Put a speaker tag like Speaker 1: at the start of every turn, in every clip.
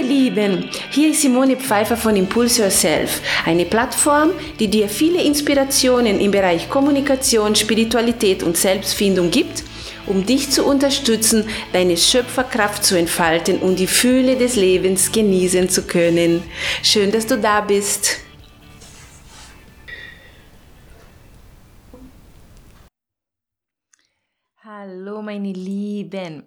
Speaker 1: ihr Lieben, hier ist Simone Pfeiffer von Impulse Yourself, eine Plattform, die dir viele Inspirationen im Bereich Kommunikation, Spiritualität und Selbstfindung gibt, um dich zu unterstützen, deine Schöpferkraft zu entfalten und die Fühle des Lebens genießen zu können. Schön, dass du da bist. Hallo meine Lieben.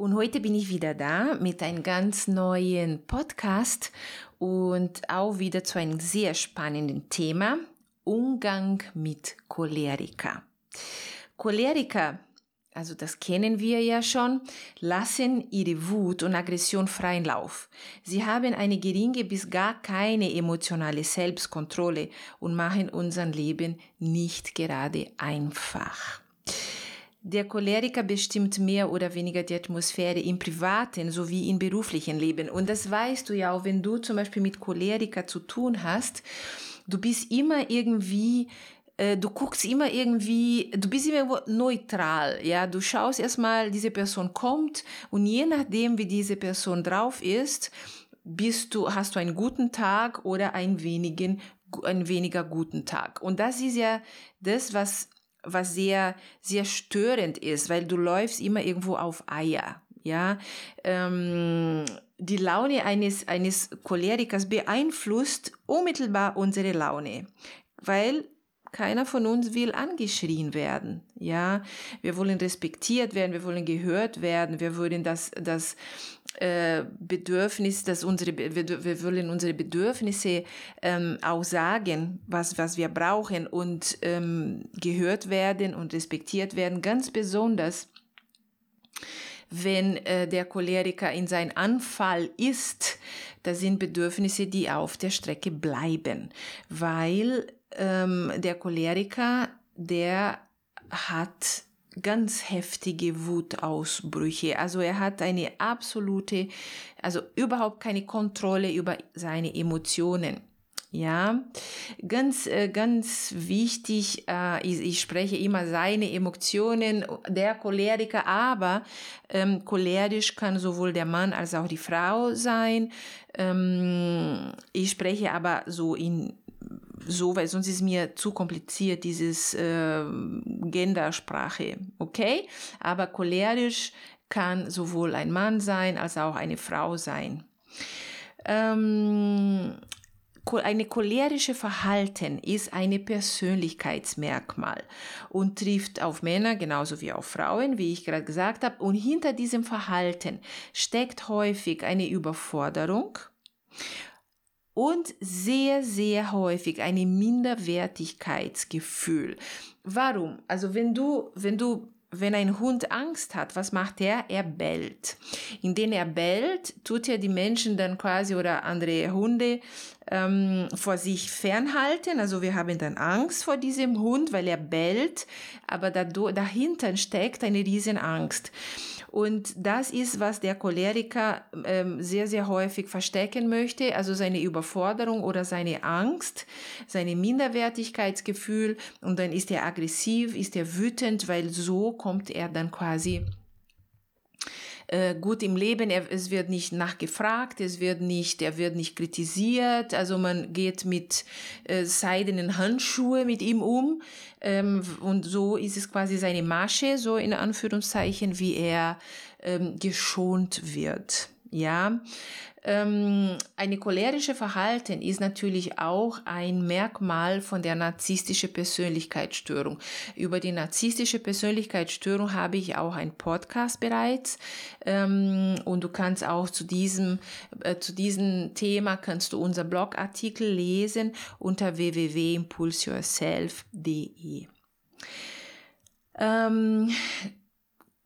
Speaker 1: Und heute bin ich wieder da mit einem ganz neuen Podcast und auch wieder zu einem sehr spannenden Thema, Umgang mit Choleriker. Choleriker, also das kennen wir ja schon, lassen ihre Wut und Aggression freien Lauf. Sie haben eine geringe bis gar keine emotionale Selbstkontrolle und machen unser Leben nicht gerade einfach. Der Choleriker bestimmt mehr oder weniger die Atmosphäre im privaten sowie im beruflichen Leben. Und das weißt du ja auch, wenn du zum Beispiel mit Choleriker zu tun hast. Du bist immer irgendwie äh, du guckst immer irgendwie, du bist immer neutral, ja, du schaust erstmal, diese Person kommt und je nachdem, wie diese Person drauf ist, bist du, hast du einen guten Tag oder einen wenigen, einen weniger guten Tag. Und das ist ja das, was was sehr, sehr störend ist, weil du läufst immer irgendwo auf Eier. Ja, ähm, die Laune eines, eines Cholerikers beeinflusst unmittelbar unsere Laune, weil keiner von uns will angeschrien werden. Ja, wir wollen respektiert werden, wir wollen gehört werden, wir wollen das, das äh, Bedürfnis, dass unsere, wir, wir wollen unsere Bedürfnisse ähm, auch sagen, was, was wir brauchen und ähm, gehört werden und respektiert werden, ganz besonders wenn äh, der Choleriker in sein Anfall ist, das sind Bedürfnisse, die auf der Strecke bleiben, weil ähm, der Choleriker, der hat ganz heftige Wutausbrüche. Also er hat eine absolute, also überhaupt keine Kontrolle über seine Emotionen. Ja, ganz, äh, ganz wichtig, äh, ich, ich spreche immer seine Emotionen, der Choleriker, aber ähm, cholerisch kann sowohl der Mann als auch die Frau sein. Ähm, ich spreche aber so in so, weil sonst ist mir zu kompliziert, dieses äh, Gendersprache, okay? Aber cholerisch kann sowohl ein Mann sein als auch eine Frau sein. Ähm, eine cholerische Verhalten ist eine Persönlichkeitsmerkmal und trifft auf Männer genauso wie auf Frauen, wie ich gerade gesagt habe. Und hinter diesem Verhalten steckt häufig eine Überforderung und sehr, sehr häufig eine Minderwertigkeitsgefühl. Warum? Also wenn du, wenn du wenn ein Hund Angst hat, was macht er? Er bellt. Indem er bellt, tut er die Menschen dann quasi oder andere Hunde ähm, vor sich fernhalten. Also wir haben dann Angst vor diesem Hund, weil er bellt, aber da, dahinter steckt eine riesen Angst. Und das ist, was der Choleriker ähm, sehr, sehr häufig verstecken möchte, also seine Überforderung oder seine Angst, seine Minderwertigkeitsgefühl. Und dann ist er aggressiv, ist er wütend, weil so kommt er dann quasi äh, gut im Leben, er, es wird nicht nachgefragt, es wird nicht, er wird nicht kritisiert, also man geht mit äh, seidenen Handschuhe mit ihm um ähm, und so ist es quasi seine Masche, so in Anführungszeichen, wie er ähm, geschont wird. Ja, ähm, eine cholerische Verhalten ist natürlich auch ein Merkmal von der narzisstischen Persönlichkeitsstörung. Über die narzisstische Persönlichkeitsstörung habe ich auch einen Podcast bereits ähm, und du kannst auch zu diesem, äh, zu diesem Thema kannst du unser Blogartikel lesen unter www.impulseyourself.de. Ähm,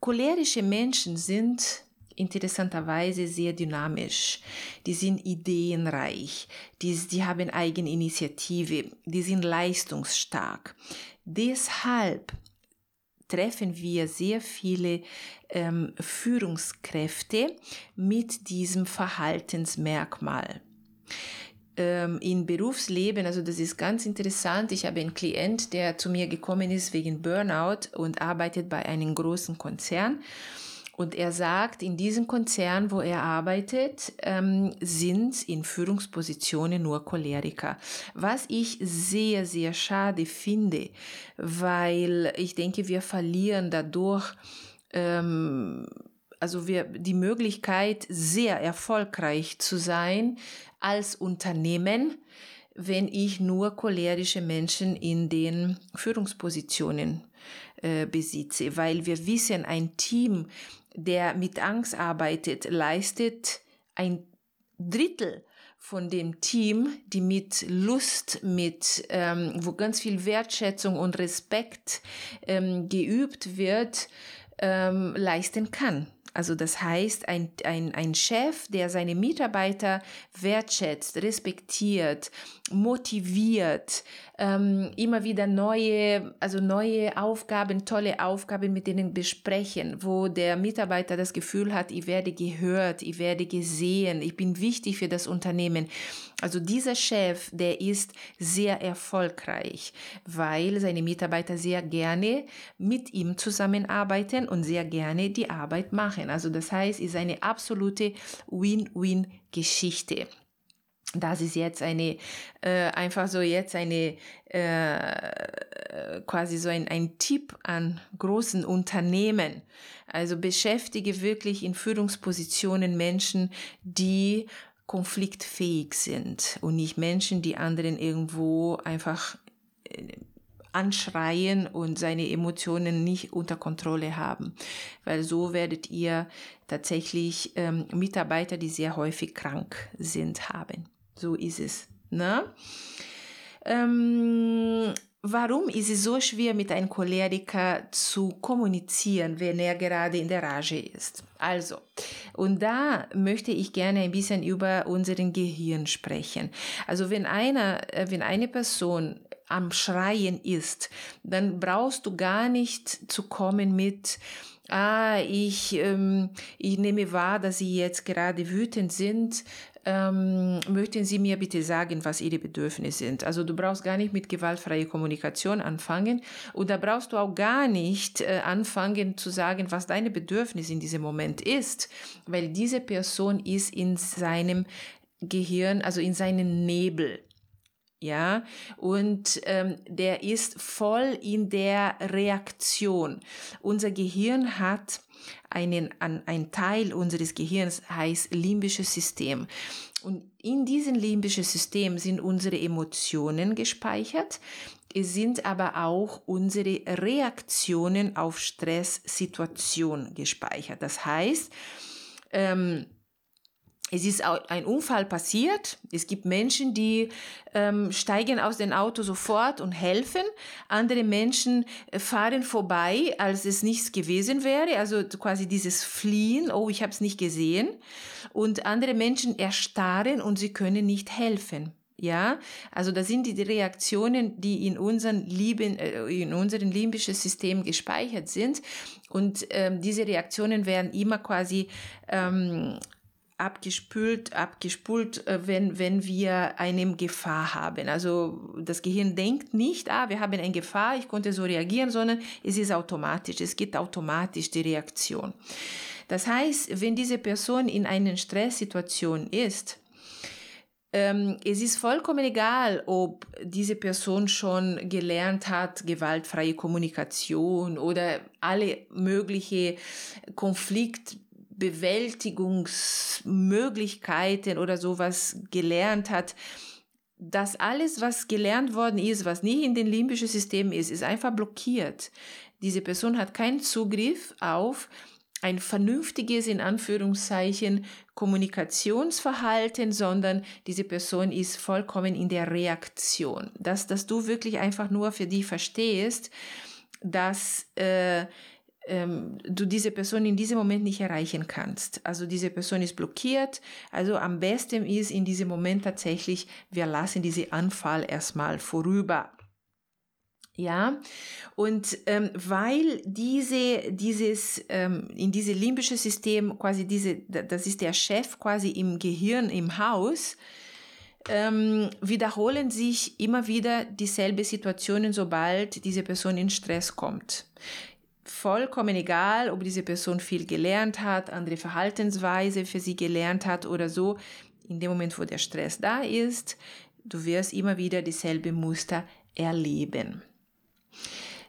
Speaker 1: cholerische Menschen sind interessanterweise sehr dynamisch. Die sind ideenreich, die, die haben Eigeninitiative, die sind leistungsstark. Deshalb treffen wir sehr viele ähm, Führungskräfte mit diesem Verhaltensmerkmal. Ähm, Im Berufsleben, also das ist ganz interessant, ich habe einen Klient, der zu mir gekommen ist wegen Burnout und arbeitet bei einem großen Konzern. Und er sagt, in diesem Konzern, wo er arbeitet, ähm, sind in Führungspositionen nur Choleriker. Was ich sehr, sehr schade finde, weil ich denke, wir verlieren dadurch ähm, also wir die Möglichkeit, sehr erfolgreich zu sein als Unternehmen, wenn ich nur cholerische Menschen in den Führungspositionen äh, besitze, weil wir wissen, ein Team, der mit Angst arbeitet, leistet ein Drittel von dem Team, die mit Lust, mit ähm, wo ganz viel Wertschätzung und Respekt ähm, geübt wird, ähm, leisten kann. Also das heißt, ein, ein, ein Chef, der seine Mitarbeiter wertschätzt, respektiert, motiviert, ähm, immer wieder neue, also neue Aufgaben, tolle Aufgaben mit denen besprechen, wo der Mitarbeiter das Gefühl hat, ich werde gehört, ich werde gesehen, ich bin wichtig für das Unternehmen. Also dieser Chef, der ist sehr erfolgreich, weil seine Mitarbeiter sehr gerne mit ihm zusammenarbeiten und sehr gerne die Arbeit machen. Also das heißt, ist eine absolute Win-Win-Geschichte das ist jetzt eine, äh, einfach so jetzt eine, äh, quasi so ein, ein Tipp an großen Unternehmen. Also beschäftige wirklich in Führungspositionen Menschen, die konfliktfähig sind und nicht Menschen, die anderen irgendwo einfach äh, anschreien und seine Emotionen nicht unter Kontrolle haben. Weil so werdet ihr tatsächlich ähm, Mitarbeiter, die sehr häufig krank sind, haben. So ist es. Ne? Ähm, warum ist es so schwer, mit einem Choleriker zu kommunizieren, wenn er gerade in der Rage ist? Also, und da möchte ich gerne ein bisschen über unseren Gehirn sprechen. Also, wenn einer, äh, wenn eine Person am Schreien ist, dann brauchst du gar nicht zu kommen mit, ah, ich, ähm, ich nehme wahr, dass Sie jetzt gerade wütend sind, ähm, möchten Sie mir bitte sagen, was Ihre Bedürfnisse sind? Also du brauchst gar nicht mit gewaltfreier Kommunikation anfangen und da brauchst du auch gar nicht äh, anfangen zu sagen, was deine Bedürfnis in diesem Moment ist, weil diese Person ist in seinem Gehirn, also in seinem Nebel ja, und ähm, der ist voll in der Reaktion. Unser Gehirn hat einen, an, ein Teil unseres Gehirns heißt limbisches System. Und in diesem limbischen System sind unsere Emotionen gespeichert. Es sind aber auch unsere Reaktionen auf Stresssituationen gespeichert. Das heißt, ähm, es ist ein Unfall passiert. Es gibt Menschen, die ähm, steigen aus dem Auto sofort und helfen. Andere Menschen äh, fahren vorbei, als es nichts gewesen wäre. Also quasi dieses Fliehen, oh, ich habe es nicht gesehen. Und andere Menschen erstarren und sie können nicht helfen. Ja, also das sind die Reaktionen, die in unserem Lieben, äh, in unserem limbischen System gespeichert sind. Und ähm, diese Reaktionen werden immer quasi ähm, abgespült, abgespult, äh, wenn, wenn wir eine Gefahr haben. Also das Gehirn denkt nicht, ah, wir haben eine Gefahr, ich konnte so reagieren, sondern es ist automatisch, es geht automatisch die Reaktion. Das heißt, wenn diese Person in einer Stresssituation ist, ähm, es ist vollkommen egal, ob diese Person schon gelernt hat, gewaltfreie Kommunikation oder alle mögliche Konflikt Bewältigungsmöglichkeiten oder sowas gelernt hat, das alles, was gelernt worden ist, was nicht in den limbischen System ist, ist einfach blockiert. Diese Person hat keinen Zugriff auf ein vernünftiges, in Anführungszeichen, Kommunikationsverhalten, sondern diese Person ist vollkommen in der Reaktion. Dass, dass du wirklich einfach nur für die verstehst, dass äh, ähm, du diese Person in diesem Moment nicht erreichen kannst. Also diese Person ist blockiert. Also am besten ist in diesem Moment tatsächlich, wir lassen diesen Anfall erstmal vorüber. Ja, und ähm, weil diese, dieses, ähm, in diesem limbischen System quasi diese, das ist der Chef quasi im Gehirn, im Haus, ähm, wiederholen sich immer wieder dieselbe Situationen, sobald diese Person in Stress kommt. Vollkommen egal, ob diese Person viel gelernt hat, andere Verhaltensweise für sie gelernt hat oder so. In dem Moment, wo der Stress da ist, du wirst immer wieder dieselbe Muster erleben.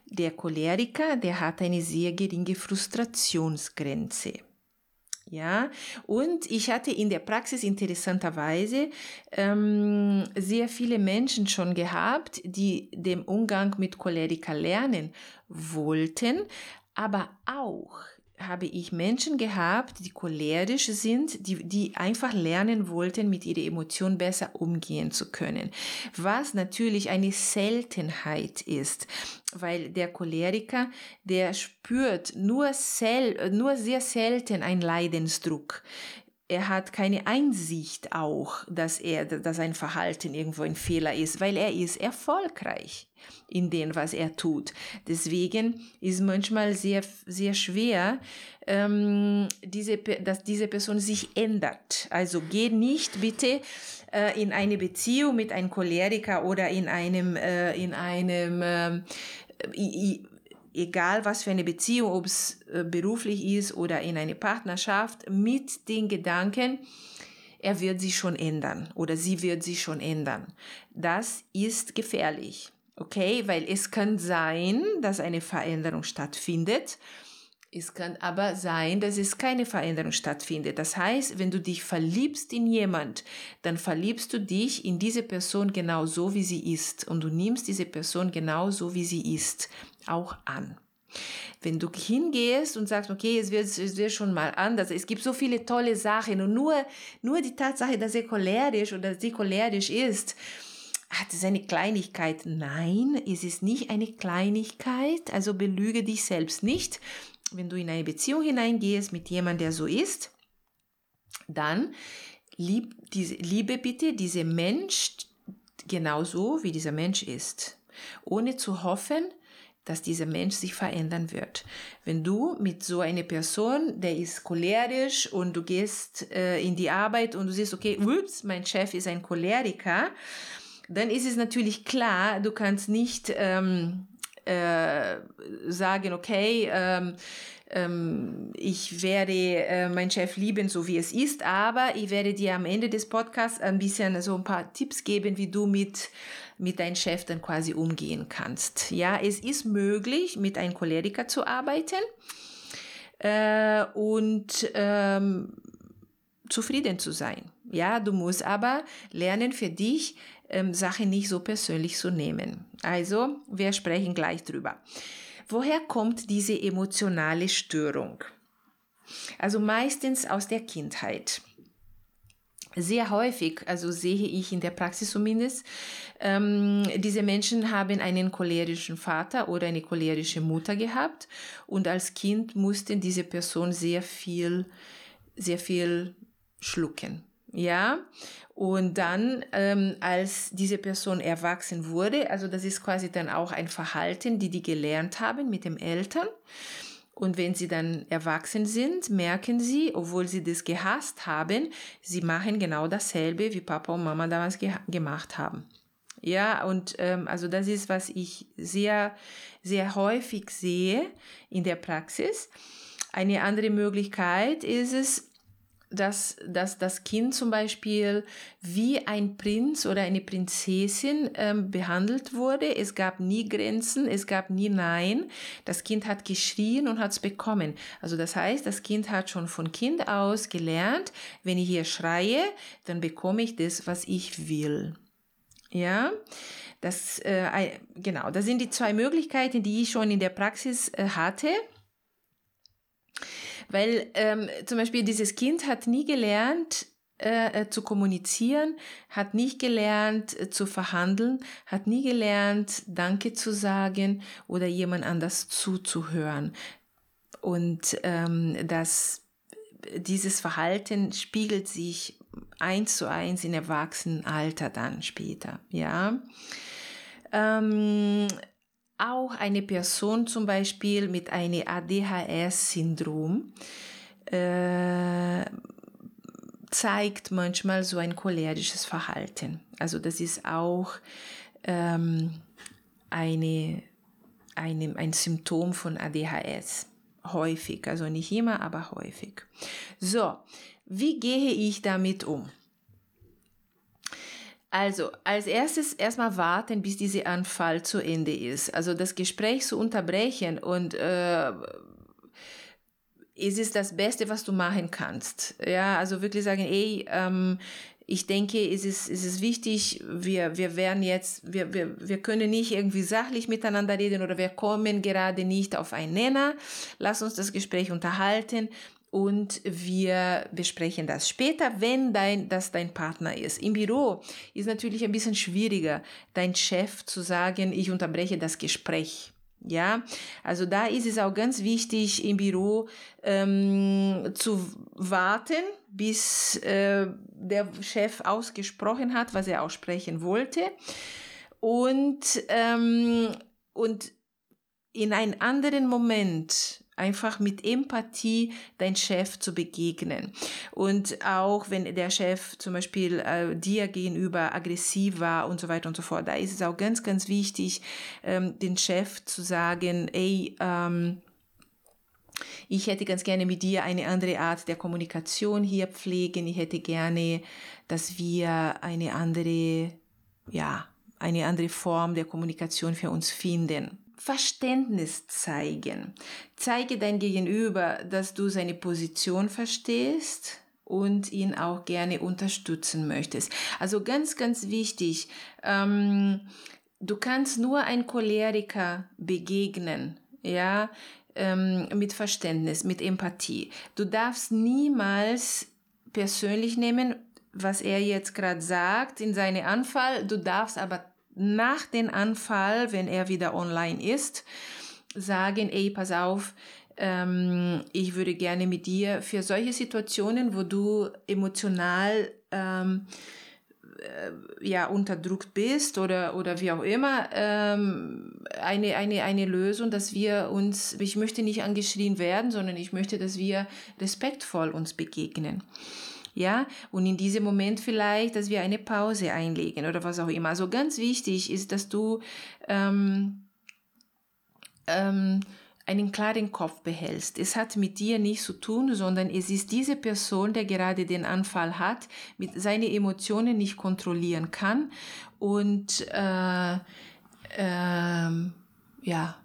Speaker 1: Der Choleriker, der hat eine sehr geringe Frustrationsgrenze. Ja, und ich hatte in der Praxis interessanterweise ähm, sehr viele Menschen schon gehabt, die den Umgang mit Choleriker lernen wollten, aber auch habe ich Menschen gehabt, die cholerisch sind, die, die einfach lernen wollten, mit ihrer Emotion besser umgehen zu können. Was natürlich eine Seltenheit ist, weil der Choleriker, der spürt nur, sel nur sehr selten einen Leidensdruck er hat keine Einsicht auch, dass er, dass sein Verhalten irgendwo ein Fehler ist, weil er ist erfolgreich in dem, was er tut. Deswegen ist manchmal sehr, sehr schwer, ähm, diese, dass diese Person sich ändert. Also geh nicht bitte äh, in eine Beziehung mit einem Choleriker oder in einem, äh, in einem, äh, egal was für eine Beziehung, ob es äh, beruflich ist oder in eine Partnerschaft, mit den Gedanken, er wird sich schon ändern oder sie wird sich schon ändern. Das ist gefährlich, okay? Weil es kann sein, dass eine Veränderung stattfindet. Es kann aber sein, dass es keine Veränderung stattfindet. Das heißt, wenn du dich verliebst in jemand, dann verliebst du dich in diese Person genau so, wie sie ist. Und du nimmst diese Person genau so, wie sie ist auch an. Wenn du hingehst und sagst, okay, es wird, es wird schon mal anders, es gibt so viele tolle Sachen und nur, nur die Tatsache, dass er cholerisch oder sie cholerisch ist, hat es eine Kleinigkeit. Nein, es ist nicht eine Kleinigkeit, also belüge dich selbst nicht. Wenn du in eine Beziehung hineingehst mit jemandem, der so ist, dann lieb, diese, liebe bitte diese Mensch genauso, wie dieser Mensch ist, ohne zu hoffen, dass dieser Mensch sich verändern wird. Wenn du mit so einer Person, der ist cholerisch und du gehst äh, in die Arbeit und du siehst, okay, ups, mein Chef ist ein Choleriker, dann ist es natürlich klar, du kannst nicht ähm, äh, sagen, okay, ähm, ähm, ich werde äh, meinen Chef lieben, so wie es ist, aber ich werde dir am Ende des Podcasts ein bisschen so ein paar Tipps geben, wie du mit mit deinem Chef dann quasi umgehen kannst. Ja, es ist möglich, mit einem Choleriker zu arbeiten äh, und ähm, zufrieden zu sein. Ja, du musst aber lernen für dich, ähm, Sachen nicht so persönlich zu nehmen. Also, wir sprechen gleich drüber. Woher kommt diese emotionale Störung? Also meistens aus der Kindheit sehr häufig, also sehe ich in der Praxis zumindest, ähm, diese Menschen haben einen cholerischen Vater oder eine cholerische Mutter gehabt und als Kind mussten diese Person sehr viel, sehr viel schlucken. Ja, und dann, ähm, als diese Person erwachsen wurde, also das ist quasi dann auch ein Verhalten, die die gelernt haben mit den Eltern. Und wenn sie dann erwachsen sind, merken sie, obwohl sie das gehasst haben, sie machen genau dasselbe, wie Papa und Mama damals ge gemacht haben. Ja, und ähm, also das ist, was ich sehr, sehr häufig sehe in der Praxis. Eine andere Möglichkeit ist es, dass, dass das Kind zum Beispiel wie ein Prinz oder eine Prinzessin ähm, behandelt wurde. Es gab nie Grenzen, es gab nie Nein. Das Kind hat geschrien und hat es bekommen. Also das heißt, das Kind hat schon von Kind aus gelernt, wenn ich hier schreie, dann bekomme ich das, was ich will. Ja, das, äh, genau, das sind die zwei Möglichkeiten, die ich schon in der Praxis äh, hatte. Weil ähm, zum Beispiel dieses Kind hat nie gelernt, äh, äh, zu kommunizieren, hat nicht gelernt äh, zu verhandeln, hat nie gelernt, Danke zu sagen oder jemand anders zuzuhören. Und ähm, das, dieses Verhalten spiegelt sich eins zu eins in Erwachsenenalter dann später, ja. Ähm, auch eine Person zum Beispiel mit einem ADHS-Syndrom äh, zeigt manchmal so ein cholerisches Verhalten. Also das ist auch ähm, eine, ein, ein Symptom von ADHS. Häufig, also nicht immer, aber häufig. So, wie gehe ich damit um? Also, als erstes erstmal warten, bis dieser Anfall zu Ende ist. Also das Gespräch zu unterbrechen und äh, es ist das Beste, was du machen kannst. Ja, also wirklich sagen, ey, ähm, ich denke, es ist, es ist wichtig, wir, wir werden jetzt, wir, wir, wir können nicht irgendwie sachlich miteinander reden oder wir kommen gerade nicht auf einen Nenner. Lass uns das Gespräch unterhalten und wir besprechen das später, wenn dein, das dein Partner ist. Im Büro ist natürlich ein bisschen schwieriger, dein Chef zu sagen, ich unterbreche das Gespräch. Ja, also da ist es auch ganz wichtig im Büro ähm, zu warten, bis äh, der Chef ausgesprochen hat, was er aussprechen wollte. Und, ähm, und in einen anderen Moment einfach mit Empathie dein Chef zu begegnen. Und auch wenn der Chef zum Beispiel äh, dir gegenüber aggressiv war und so weiter und so fort, da ist es auch ganz, ganz wichtig, ähm, den Chef zu sagen, ey, ähm, ich hätte ganz gerne mit dir eine andere Art der Kommunikation hier pflegen. Ich hätte gerne, dass wir eine andere, ja, eine andere Form der Kommunikation für uns finden. Verständnis zeigen. Zeige dein Gegenüber, dass du seine Position verstehst und ihn auch gerne unterstützen möchtest. Also ganz, ganz wichtig, ähm, du kannst nur ein Choleriker begegnen, ja, ähm, mit Verständnis, mit Empathie. Du darfst niemals persönlich nehmen, was er jetzt gerade sagt in seinem Anfall. Du darfst aber nach dem Anfall, wenn er wieder online ist, sagen, ey, pass auf, ähm, ich würde gerne mit dir für solche Situationen, wo du emotional ähm, äh, ja, unterdrückt bist oder, oder wie auch immer, ähm, eine, eine, eine Lösung, dass wir uns, ich möchte nicht angeschrien werden, sondern ich möchte, dass wir respektvoll uns begegnen ja, und in diesem Moment vielleicht, dass wir eine Pause einlegen oder was auch immer. Also ganz wichtig ist, dass du ähm, ähm, einen klaren Kopf behältst. Es hat mit dir nichts zu tun, sondern es ist diese Person, der gerade den Anfall hat, mit seine Emotionen nicht kontrollieren kann und äh, äh, ja,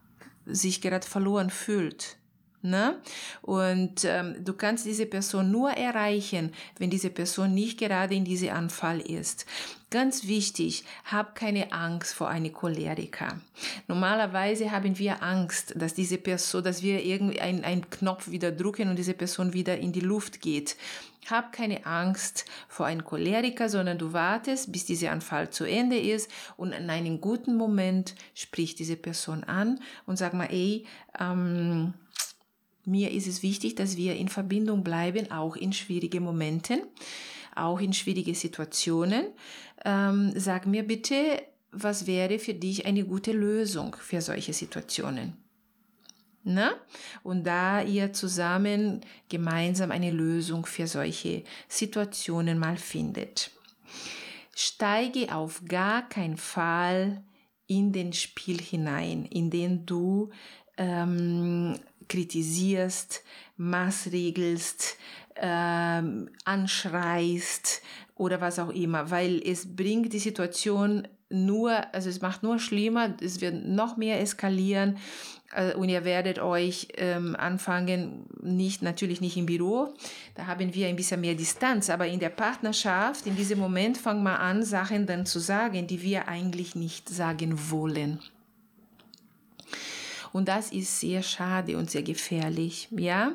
Speaker 1: sich gerade verloren fühlt. Ne? Und ähm, du kannst diese Person nur erreichen, wenn diese Person nicht gerade in diesem Anfall ist. Ganz wichtig, hab keine Angst vor einem Choleriker. Normalerweise haben wir Angst, dass diese Person, dass wir irgendwie einen Knopf wieder drücken und diese Person wieder in die Luft geht. Hab keine Angst vor einem Choleriker, sondern du wartest, bis dieser Anfall zu Ende ist und in einem guten Moment spricht diese Person an und sag mal, ey, ähm, mir ist es wichtig, dass wir in Verbindung bleiben, auch in schwierigen Momenten, auch in schwierigen Situationen. Ähm, sag mir bitte, was wäre für dich eine gute Lösung für solche Situationen? Na? Und da ihr zusammen gemeinsam eine Lösung für solche Situationen mal findet. Steige auf gar keinen Fall in den Spiel hinein, in den du ähm, kritisierst, maßregelst, ähm, anschreist oder was auch immer, weil es bringt die Situation nur, also es macht nur schlimmer, es wird noch mehr eskalieren äh, und ihr werdet euch ähm, anfangen, nicht, natürlich nicht im Büro, da haben wir ein bisschen mehr Distanz, aber in der Partnerschaft, in diesem Moment fangen wir an, Sachen dann zu sagen, die wir eigentlich nicht sagen wollen. Und das ist sehr schade und sehr gefährlich. Ja,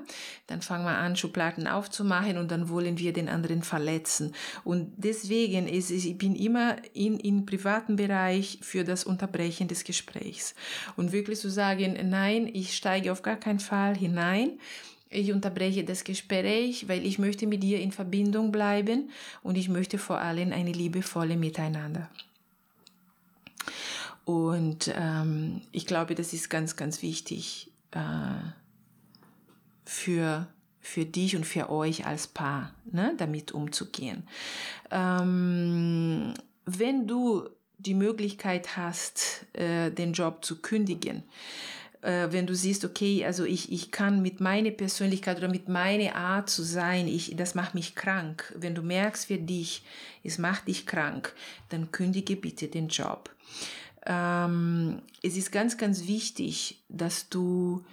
Speaker 1: dann fangen wir an, Schubladen aufzumachen und dann wollen wir den anderen verletzen. Und deswegen ist es, ich bin immer in, im privaten Bereich für das Unterbrechen des Gesprächs. Und wirklich zu sagen, nein, ich steige auf gar keinen Fall hinein. Ich unterbreche das Gespräch, weil ich möchte mit dir in Verbindung bleiben und ich möchte vor allem eine liebevolle Miteinander. Und ähm, ich glaube, das ist ganz, ganz wichtig äh, für, für dich und für euch als Paar, ne, damit umzugehen. Ähm, wenn du die Möglichkeit hast, äh, den Job zu kündigen äh, wenn du siehst, okay, also ich, ich kann mit meiner Persönlichkeit oder mit meiner Art zu sein, ich, das macht mich krank. Wenn du merkst für dich, es macht dich krank, dann kündige bitte den Job. Ähm, es ist ganz, ganz wichtig, dass du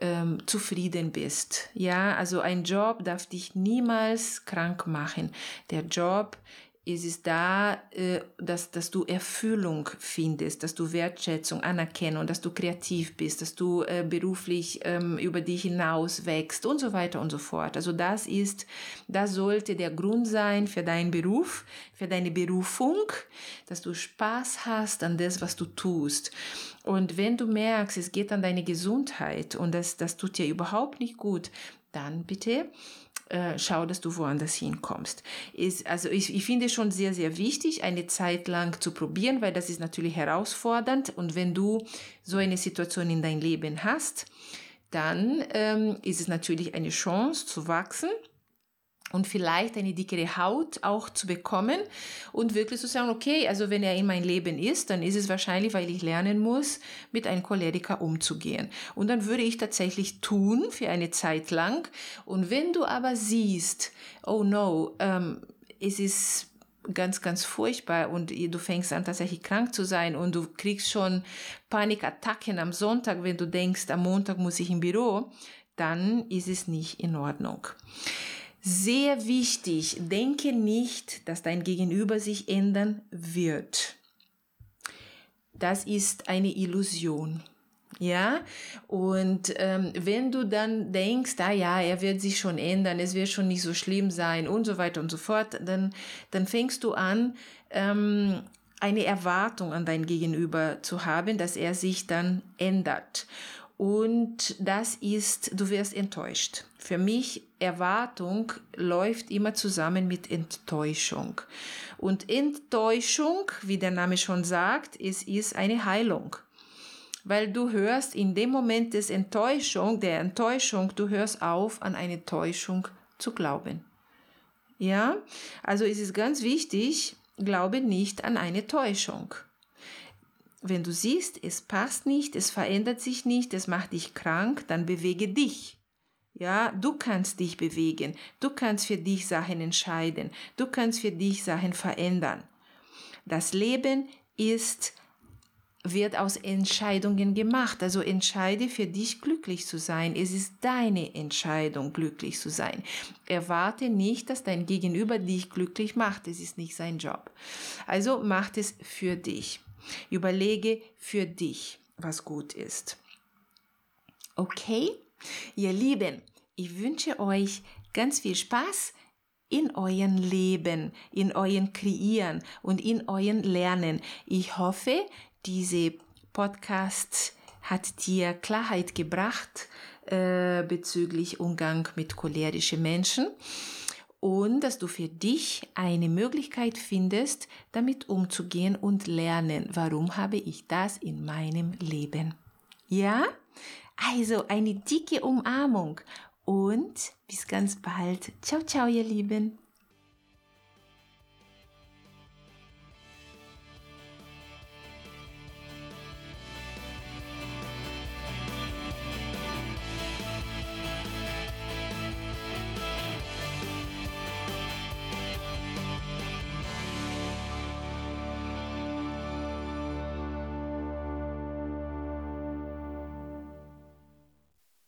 Speaker 1: ähm, zufrieden bist. Ja, also ein Job darf dich niemals krank machen. Der Job es ist da, äh, dass, dass du Erfüllung findest, dass du Wertschätzung, Anerkennung, dass du kreativ bist, dass du äh, beruflich ähm, über dich hinaus wächst und so weiter und so fort. Also das ist, das sollte der Grund sein für deinen Beruf, für deine Berufung, dass du Spaß hast an das, was du tust. Und wenn du merkst, es geht an deine Gesundheit und das, das tut dir überhaupt nicht gut, dann bitte äh, schau, dass du woanders hinkommst. Ist, also ich, ich finde schon sehr, sehr wichtig, eine Zeit lang zu probieren, weil das ist natürlich herausfordernd. Und wenn du so eine Situation in dein Leben hast, dann ähm, ist es natürlich eine Chance zu wachsen und vielleicht eine dickere Haut auch zu bekommen und wirklich zu sagen, okay, also wenn er in mein Leben ist, dann ist es wahrscheinlich, weil ich lernen muss, mit einem Choleriker umzugehen. Und dann würde ich tatsächlich tun für eine Zeit lang. Und wenn du aber siehst, oh no, ähm, es ist ganz, ganz furchtbar und du fängst an tatsächlich krank zu sein und du kriegst schon Panikattacken am Sonntag, wenn du denkst, am Montag muss ich im Büro, dann ist es nicht in Ordnung. Sehr wichtig, denke nicht, dass dein Gegenüber sich ändern wird. Das ist eine Illusion. Ja, und ähm, wenn du dann denkst, ah ja, er wird sich schon ändern, es wird schon nicht so schlimm sein und so weiter und so fort, dann, dann fängst du an, ähm, eine Erwartung an dein Gegenüber zu haben, dass er sich dann ändert. Und das ist, du wirst enttäuscht. Für mich, Erwartung läuft immer zusammen mit Enttäuschung. Und Enttäuschung, wie der Name schon sagt, es ist eine Heilung. Weil du hörst in dem Moment des Enttäuschung, der Enttäuschung, du hörst auf, an eine Täuschung zu glauben. Ja? Also es ist ganz wichtig, glaube nicht an eine Täuschung wenn du siehst, es passt nicht, es verändert sich nicht, es macht dich krank, dann bewege dich. Ja, du kannst dich bewegen, du kannst für dich Sachen entscheiden, du kannst für dich Sachen verändern. Das Leben ist wird aus Entscheidungen gemacht. Also entscheide für dich glücklich zu sein. Es ist deine Entscheidung, glücklich zu sein. Erwarte nicht, dass dein Gegenüber dich glücklich macht. Es ist nicht sein Job. Also macht es für dich. Überlege für dich, was gut ist. Okay? Ihr Lieben, ich wünsche euch ganz viel Spaß in euren Leben, in euren Kreieren und in euren Lernen. Ich hoffe, diese Podcast hat dir Klarheit gebracht äh, bezüglich Umgang mit cholerischen Menschen und dass du für dich eine Möglichkeit findest, damit umzugehen und lernen, warum habe ich das in meinem Leben. Ja? Also eine dicke Umarmung und bis ganz bald. Ciao, ciao, ihr Lieben.